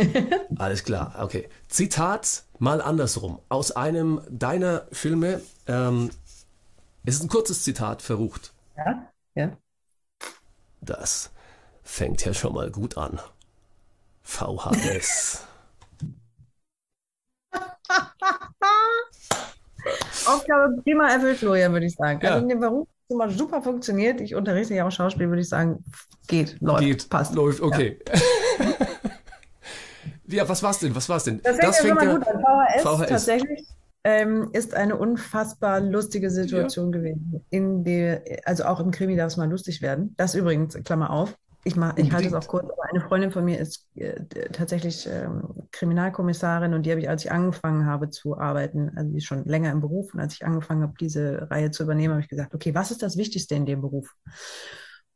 Alles klar, okay. Zitat mal andersrum. Aus einem deiner Filme. Ähm, es ist ein kurzes Zitat, verrucht. Ja, ja. Das fängt ja schon mal gut an. VHS. Aufgabe prima erfüllt, Florian, würde ich sagen. Ja. Also, der Beruf hat mal super funktioniert. Ich unterrichte ja auch Schauspiel, würde ich sagen. Geht, läuft, Geht, passt. läuft, okay. Ja, was war's denn? Was war's denn? Das fängt ja gut an. VHS, VHS. tatsächlich ähm, ist eine unfassbar lustige Situation gewesen. In der, also auch im Krimi darf es mal lustig werden. Das übrigens, Klammer auf. Ich, mach, ich halte es auch kurz, aber eine Freundin von mir ist äh, tatsächlich ähm, Kriminalkommissarin und die habe ich, als ich angefangen habe zu arbeiten, also die ist schon länger im Beruf und als ich angefangen habe, diese Reihe zu übernehmen, habe ich gesagt, okay, was ist das Wichtigste in dem Beruf?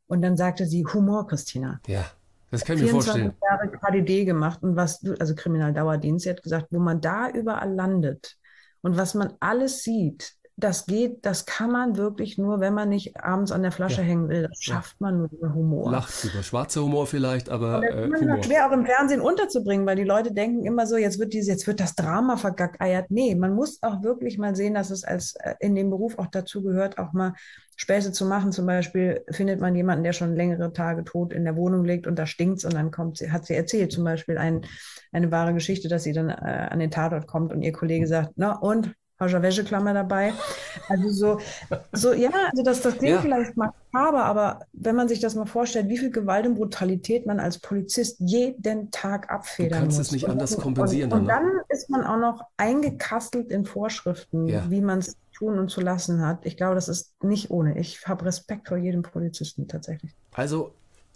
Und dann sagte sie, Humor, Christina. Ja, das kann ich mir 24 vorstellen. Jahre KDD gemacht und was, du- also Kriminaldauerdienst, sie hat gesagt, wo man da überall landet und was man alles sieht, das geht, das kann man wirklich nur, wenn man nicht abends an der Flasche Ja. hängen will. Das schafft man nur über Humor. Lacht über schwarzer Humor vielleicht, aber äh, Humor. schwer auch im Fernsehen unterzubringen, weil die Leute denken immer so, jetzt wird diese, jetzt wird das Drama vergackeiert. Nee, man muss auch wirklich mal sehen, dass es als äh, in dem Beruf auch dazu gehört, auch mal Späße zu machen. Zum Beispiel findet man jemanden, der schon längere Tage tot in der Wohnung liegt und da stinkt's und dann kommt sie, hat sie erzählt, zum Beispiel ein, eine wahre Geschichte, dass sie dann äh, an den Tatort kommt und ihr Kollege sagt, na und? Du Wäscheklammer dabei? Also so, so ja, also das, das klingt Ja. vielleicht makaber, aber wenn man sich das mal vorstellt, wie viel Gewalt und Brutalität man als Polizist jeden Tag abfedern kannst muss. es nicht Und- anders und- kompensieren Und, und dann, dann ist man auch noch eingekastelt in Vorschriften, Ja. wie man es tun und zu lassen hat. Ich glaube, das ist nicht ohne. Ich habe Respekt vor jedem Polizisten tatsächlich. Also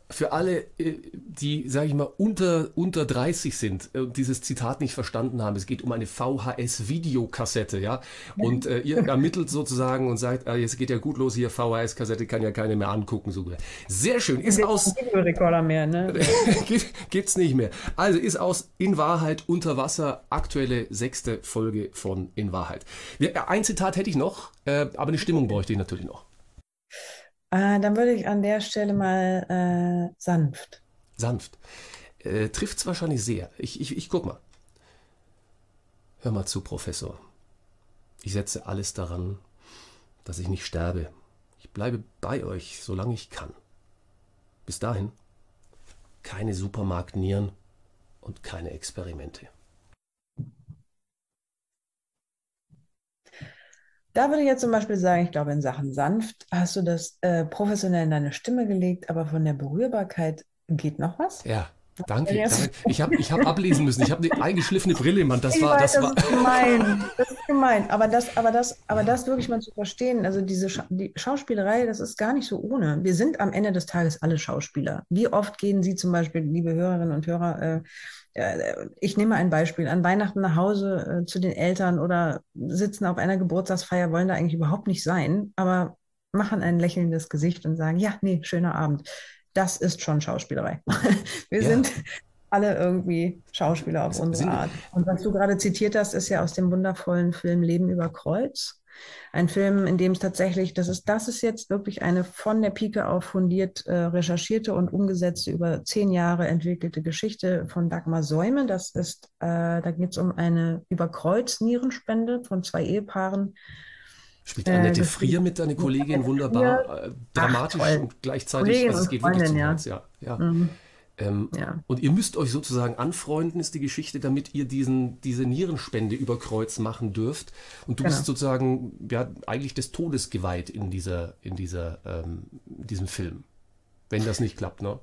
für alle, äh, die, sage ich mal, unter, unter 30 sind und dieses Zitat nicht verstanden haben, es geht um eine VHS-Videokassette, ja. Und äh, ihr ermittelt sozusagen und sagt, ah, jetzt geht ja gut los hier, VHS-Kassette kann ja keine mehr angucken. So. Sehr schön. Ist aus, Videorekorder mehr, ne? Gibt- Gibt's nicht mehr. Also ist aus In Wahrheit unter Wasser aktuelle sechste Folge von In Wahrheit. Äh, ein Zitat hätte ich noch, äh, aber eine Stimmung bräuchte ich natürlich noch. Äh, dann würde ich an der Stelle mal äh, sanft. Sanft. Äh, trifft's wahrscheinlich sehr. Ich, ich, ich guck mal. Hör mal zu, Professor. Ich setze alles daran, dass ich nicht sterbe. Ich bleibe bei euch, solange ich kann. Bis dahin keine Supermarktnieren und keine Experimente. Da würde ich jetzt zum Beispiel sagen, ich glaube, in Sachen sanft hast du das äh, professionell in deine Stimme gelegt, aber von der Berührbarkeit geht noch was? Ja, danke. Ja, danke. Ich habe ich hab ablesen müssen. Ich habe eine eingeschliffene Brille, Mann. Das Ich war, weiß, das war. ist gemein. Das ist gemein. Aber das, aber das, aber das wirklich mal zu verstehen, also diese Scha die Schauspielerei, das ist gar nicht so ohne. Wir sind am Ende des Tages alle Schauspieler. Wie oft gehen Sie zum Beispiel, liebe Hörerinnen und Hörer, äh, äh, ich nehme ein Beispiel, an Weihnachten nach Hause äh, zu den Eltern oder sitzen auf einer Geburtstagsfeier, wollen da eigentlich überhaupt nicht sein, aber machen ein lächelndes Gesicht und sagen, ja, nee, schöner Abend. Das ist schon Schauspielerei. Wir Ja. sind alle irgendwie Schauspieler auf unsere. Art. Und was du gerade zitiert hast, ist ja aus dem wundervollen Film Leben über Kreuz. Ein Film, in dem es tatsächlich, das ist, das ist jetzt wirklich eine von der Pike auf fundiert äh, recherchierte und umgesetzte, über zehn Jahre entwickelte Geschichte von Dagmar Säume. Das ist, äh, da geht es um eine über Kreuz Nierenspende von zwei Ehepaaren. Spielt Äh, Annette das- Frier mit, deine Kollegin, wunderbar. Äh, dramatisch toll. und gleichzeitig, Kollegin also es geht wirklich zu Freundin, ja. Herz, ja. ja. Mhm. Ähm, Ja. Und ihr müsst euch sozusagen anfreunden, ist die Geschichte, damit ihr diesen, diese Nierenspende über Kreuz machen dürft. Und du Genau. bist sozusagen ja, eigentlich des Todes geweiht in, dieser, in dieser, ähm, in diesem Film. Wenn das nicht klappt, ne?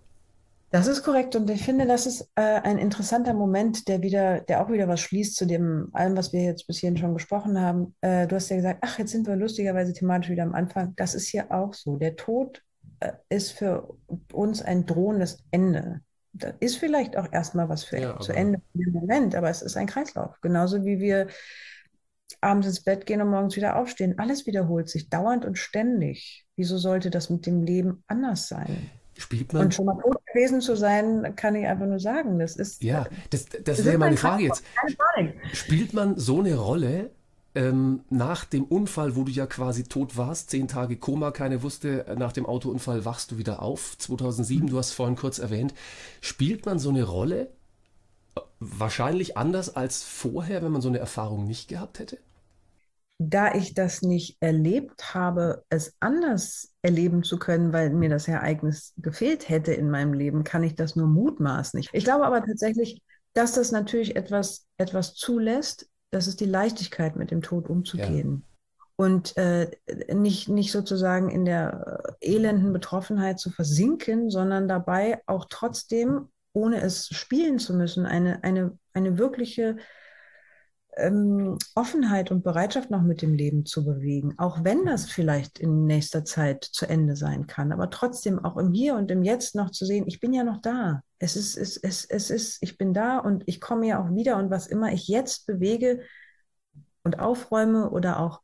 Das ist korrekt und ich finde, das ist äh, ein interessanter Moment, der wieder, der auch wieder was schließt zu dem allem, was wir jetzt bis hierhin schon gesprochen haben. Äh, du hast ja gesagt, ach, jetzt sind wir lustigerweise thematisch wieder am Anfang. Das ist hier auch so. Der Tod äh, ist für uns ein drohendes Ende. Das ist vielleicht auch erstmal was für Ja, zu Ende im Moment, aber es ist ein Kreislauf. Genauso wie wir abends ins Bett gehen und morgens wieder aufstehen. Alles wiederholt sich dauernd und ständig. Wieso sollte das mit dem Leben anders sein? Spielt man. Und schon mal tot gewesen zu sein, kann ich einfach nur sagen. Das ist, Ja, das, das wir wäre meine ein Frage jetzt. Spielt man so eine Rolle ähm, nach dem Unfall, wo du ja quasi tot warst, zehn Tage Koma, keine wusste, äh, nach dem Autounfall wachst du wieder auf, 2007, du hast vorhin kurz erwähnt. Spielt man so eine Rolle äh, wahrscheinlich anders als vorher, wenn man so eine Erfahrung nicht gehabt hätte? Da ich das nicht erlebt habe, es anders erleben zu können, weil mir das Ereignis gefehlt hätte in meinem Leben, kann ich das nur mutmaßen. Ich glaube aber tatsächlich, dass das natürlich etwas, etwas zulässt, das ist die Leichtigkeit, mit dem Tod umzugehen. Und äh, nicht, nicht sozusagen in der äh, elenden Betroffenheit zu versinken, sondern dabei auch trotzdem, ohne es spielen zu müssen, eine, eine, eine wirkliche ähm, Offenheit und Bereitschaft noch mit dem Leben zu bewegen, auch wenn das vielleicht in nächster Zeit zu Ende sein kann, aber trotzdem auch im Hier und im Jetzt noch zu sehen, ich bin ja noch da. Es ist, es, es, es ist, ich bin da und ich komme ja auch wieder und was immer ich jetzt bewege und aufräume oder auch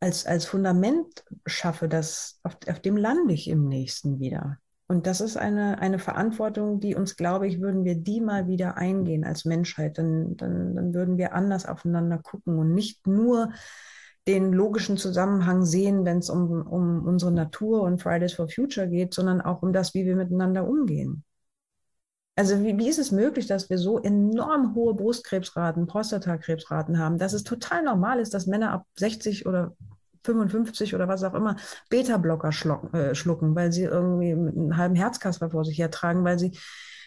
als, als Fundament schaffe, das, auf, auf dem lande ich im nächsten wieder. Und das ist eine, eine Verantwortung, die uns, glaube ich, würden wir die mal wieder eingehen als Menschheit, dann, dann, dann würden wir anders aufeinander gucken und nicht nur den logischen Zusammenhang sehen, wenn es um, um unsere Natur und Fridays for Future geht, sondern auch um das, wie wir miteinander umgehen. Also wie, wie ist es möglich, dass wir so enorm hohe Brustkrebsraten, Prostatakrebsraten haben, dass es total normal ist, dass Männer ab 60 oder 55 oder was auch immer Beta-Blocker schlucken, äh, schlucken, weil sie irgendwie einen halben Herzkasper vor sich hertragen, weil sie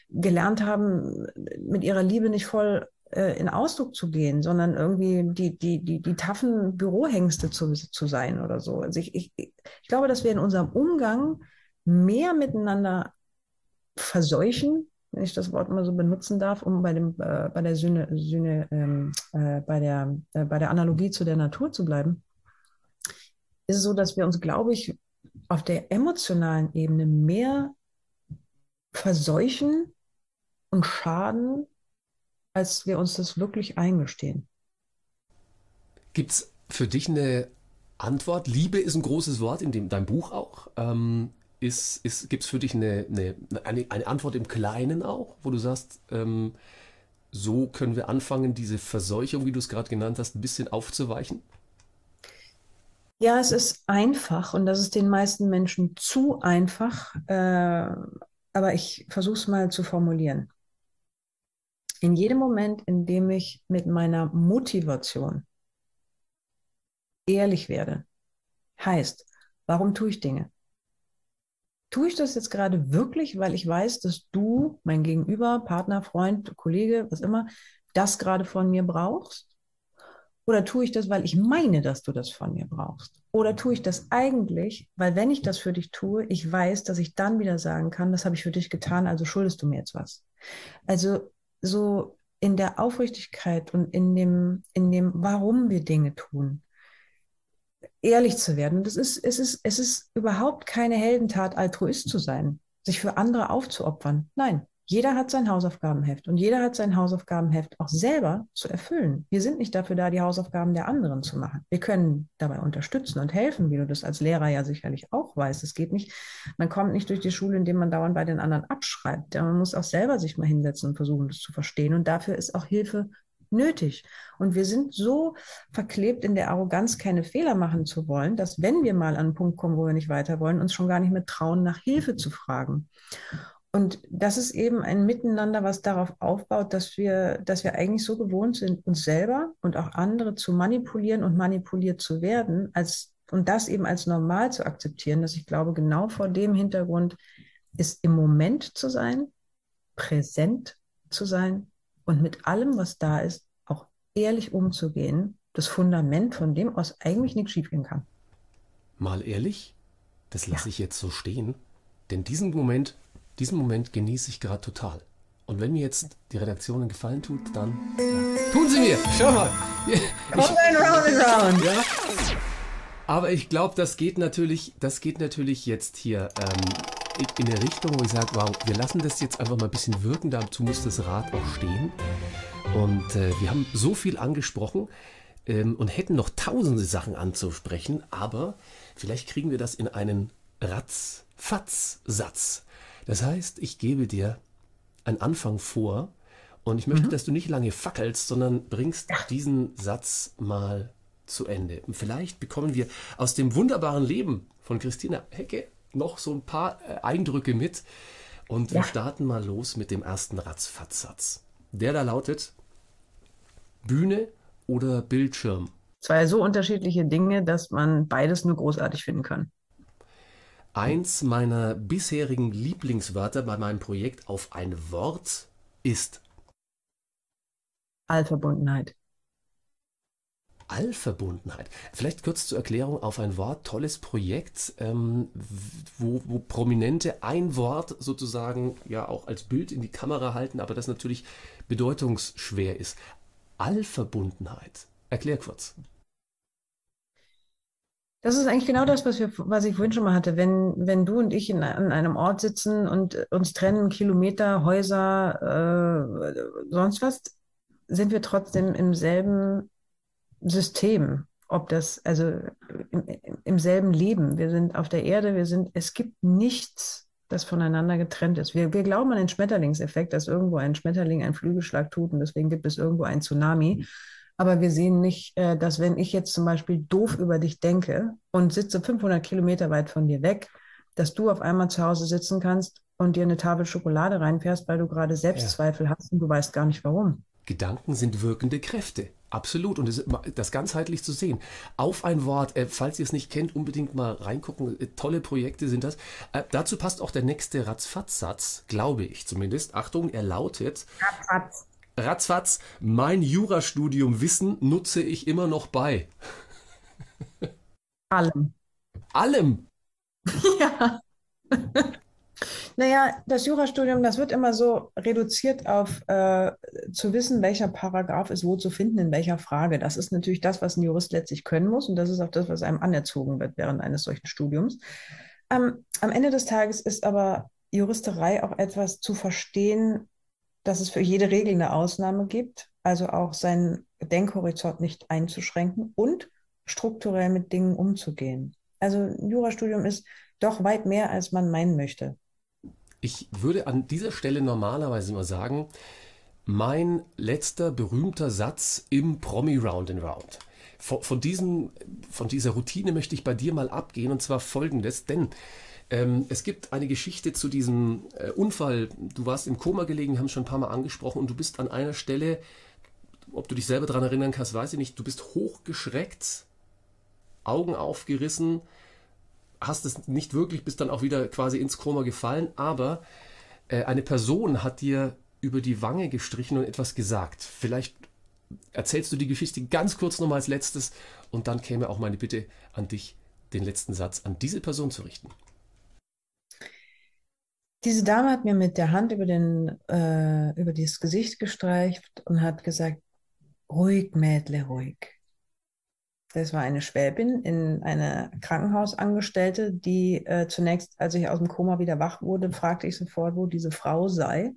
gelernt haben, mit ihrer Liebe nicht voll äh, in Ausdruck zu gehen, sondern irgendwie die, die, die, die taffen Bürohengste zu, zu sein oder so. Also ich, ich, ich glaube, dass wir in unserem Umgang mehr miteinander verseuchen, wenn ich das Wort mal so benutzen darf, um bei, dem, äh, bei der Sühne, Sühne ähm, äh, bei, der, äh, bei der Analogie zu der Natur zu bleiben, ist es so, dass wir uns, glaube ich, auf der emotionalen Ebene mehr verseuchen und schaden, als wir uns das wirklich eingestehen. Gibt es für dich eine Antwort? Liebe ist ein großes Wort in dem, deinem Buch auch. Ähm, ist, ist, Gibt es für dich eine, eine, eine, Antwort im Kleinen auch, wo du sagst, ähm, so können wir anfangen, diese Verseuchung, wie du es gerade genannt hast, ein bisschen aufzuweichen? Ja, es ist einfach und das ist den meisten Menschen zu einfach, äh, aber ich versuche es mal zu formulieren. In jedem Moment, in dem ich mit meiner Motivation ehrlich werde, heißt, warum tue ich Dinge? Tue ich das jetzt gerade wirklich, weil ich weiß, dass du, mein Gegenüber, Partner, Freund, Kollege, was immer, das gerade von mir brauchst? Oder tue ich das, weil ich meine, dass du das von mir brauchst? Oder tue ich das eigentlich, weil wenn ich das für dich tue, ich weiß, dass ich dann wieder sagen kann, das habe ich für dich getan, also schuldest du mir jetzt was. Also so in der Aufrichtigkeit und in dem, in dem, warum wir Dinge tun ehrlich zu werden. Es ist, es ist, es ist überhaupt keine Heldentat, Altruist zu sein, sich für andere aufzuopfern. Nein, jeder hat sein Hausaufgabenheft und jeder hat sein Hausaufgabenheft auch selber zu erfüllen. Wir sind nicht dafür da, die Hausaufgaben der anderen zu machen. Wir können dabei unterstützen und helfen, wie du das als Lehrer ja sicherlich auch weißt. Es geht nicht, man kommt nicht durch die Schule, indem man dauernd bei den anderen abschreibt. Man muss auch selber sich mal hinsetzen und versuchen, das zu verstehen. Und dafür ist auch Hilfe nötig. Und wir sind so verklebt in der Arroganz, keine Fehler machen zu wollen, dass wenn wir mal an einen Punkt kommen, wo wir nicht weiter wollen, uns schon gar nicht mehr trauen, nach Hilfe zu fragen. Und das ist eben ein Miteinander, was darauf aufbaut, dass wir, dass wir eigentlich so gewohnt sind, uns selber und auch andere zu manipulieren und manipuliert zu werden, als, und das eben als normal zu akzeptieren, dass ich glaube, genau vor dem Hintergrund ist im Moment zu sein, präsent zu sein und mit allem, was da ist, auch ehrlich umzugehen, das Fundament, von dem aus eigentlich nichts schiefgehen kann. Mal ehrlich, das lasse ja. ich jetzt so stehen, denn diesen Moment, diesen Moment genieße ich gerade total. Und wenn mir jetzt die Redaktion einen Gefallen tut, dann ja, tun sie mir. Schau mal. Ich, round and round. Ja. Aber ich glaube, das geht natürlich, das geht natürlich jetzt hier ähm, in eine Richtung, wo ich sage, wow, wir lassen das jetzt einfach mal ein bisschen wirken, dazu muss das Rad auch stehen. Und äh, wir haben so viel angesprochen ähm, und hätten noch tausende Sachen anzusprechen, aber vielleicht kriegen wir das in einen Ratz-Fatz-Satz. Das heißt, ich gebe dir einen Anfang vor und ich möchte, mhm. dass du nicht lange fackelst, sondern bringst diesen Satz mal zu Ende. Und vielleicht bekommen wir aus dem wunderbaren Leben von Christina Hecke noch so ein paar äh, Eindrücke mit. Und ja. wir starten mal los mit dem ersten Ratzfatz-Satz. Der da lautet: Bühne oder Bildschirm? Zwei so unterschiedliche Dinge, dass man beides nur großartig finden kann. Eins meiner bisherigen Lieblingswörter bei meinem Projekt auf ein Wort ist Allverbundenheit. Allverbundenheit. Vielleicht kurz zur Erklärung auf ein Wort. Tolles Projekt, ähm, wo, wo, Prominente ein Wort sozusagen ja auch als Bild in die Kamera halten, aber das natürlich bedeutungsschwer ist. Allverbundenheit. Erklär kurz. Das ist eigentlich genau das, was, wir, was ich vorhin schon mal hatte. Wenn, wenn du und ich in, an einem Ort sitzen und uns trennen Kilometer, Häuser, äh, sonst was, sind wir trotzdem im selben System, ob das, also im, im, selben Leben. Wir sind auf der Erde, wir sind, es gibt nichts, das voneinander getrennt ist. Wir, wir glauben an den Schmetterlingseffekt, dass irgendwo ein Schmetterling einen Flügelschlag tut und deswegen gibt es irgendwo ein Tsunami. Aber wir sehen nicht, äh, dass wenn ich jetzt zum Beispiel doof über dich denke und sitze 500 Kilometer weit von dir weg, dass du auf einmal zu Hause sitzen kannst und dir eine Tafel Schokolade reinfährst, weil du gerade Selbstzweifel hast und du weißt gar nicht warum. Gedanken sind wirkende Kräfte. Absolut. Und das, das ganzheitlich zu sehen. Auf ein Wort, äh, falls ihr es nicht kennt, unbedingt mal reingucken. Äh, tolle Projekte sind das. Äh, dazu passt auch der nächste Ratzfatz-Satz, glaube ich zumindest. Achtung, er lautet. Ratzfatz. Ratzfatz, mein Jurastudium Wissen nutze ich immer noch bei. Allem. Allem? Ja. Naja, das Jurastudium, das wird immer so reduziert auf äh, zu wissen, welcher Paragraph ist wo zu finden, in welcher Frage. Das ist natürlich das, was ein Jurist letztlich können muss und das ist auch das, was einem anerzogen wird während eines solchen Studiums. Ähm, am Ende des Tages ist aber Juristerei auch etwas zu verstehen, dass es für jede Regel eine Ausnahme gibt, also auch seinen Denkhorizont nicht einzuschränken und strukturell mit Dingen umzugehen. Also ein Jurastudium ist doch weit mehr, als man meinen möchte. Ich würde an dieser Stelle normalerweise immer sagen, mein letzter berühmter Satz im Promi Round and Round. Von, von, diesem, von dieser Routine möchte ich bei dir mal abgehen und zwar folgendes, denn ähm, es gibt eine Geschichte zu diesem äh, Unfall. Du warst im Koma gelegen, haben schon ein paar Mal angesprochen und du bist an einer Stelle, ob du dich selber daran erinnern kannst, weiß ich nicht, du bist hochgeschreckt, Augen aufgerissen, hast es nicht wirklich, bist dann auch wieder quasi ins Koma gefallen, aber äh, eine Person hat dir über die Wange gestrichen und etwas gesagt. Vielleicht erzählst du die Geschichte ganz kurz nochmal als letztes und dann käme auch meine Bitte an dich, den letzten Satz an diese Person zu richten. Diese Dame hat mir mit der Hand über, den, äh, über das Gesicht gestreicht und hat gesagt, ruhig, Mädle, ruhig. Das war eine Schwäbin, in eine Krankenhausangestellte, die äh, zunächst, als ich aus dem Koma wieder wach wurde, fragte ich sofort, wo diese Frau sei.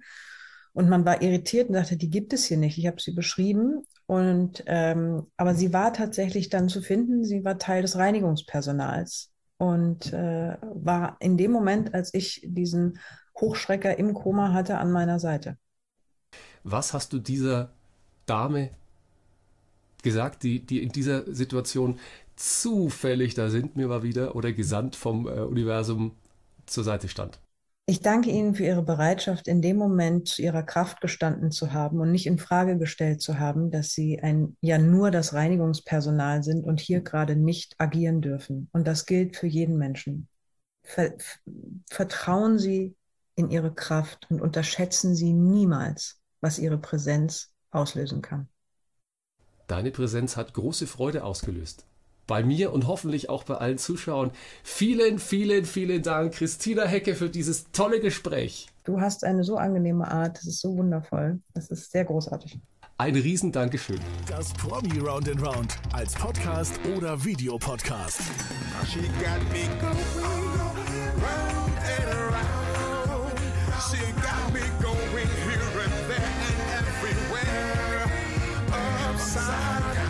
Und man war irritiert und dachte, die gibt es hier nicht. Ich habe sie beschrieben. Und ähm, aber sie war tatsächlich dann zu finden. Sie war Teil des Reinigungspersonals und äh, war in dem Moment, als ich diesen Hochschrecker im Koma hatte, an meiner Seite. Was hast du dieser Dame gesagt, die, die in dieser Situation zufällig da sind, mir mal wieder, oder gesandt vom äh, Universum zur Seite stand. Ich danke Ihnen für Ihre Bereitschaft, in dem Moment zu Ihrer Kraft gestanden zu haben und nicht in Frage gestellt zu haben, dass Sie ein, ja nur das Reinigungspersonal sind und hier gerade nicht agieren dürfen. Und das gilt für jeden Menschen. Ver, vertrauen Sie in Ihre Kraft und unterschätzen Sie niemals, was Ihre Präsenz auslösen kann. Deine Präsenz hat große Freude ausgelöst. Bei mir und hoffentlich auch bei allen Zuschauern. Vielen, vielen, vielen Dank, Christina Hecke, für dieses tolle Gespräch. Du hast eine so angenehme Art, das ist so wundervoll. Das ist sehr großartig. Ein riesen Dankeschön. Das Promi Round and Round als Podcast oder Videopodcast. She got me going round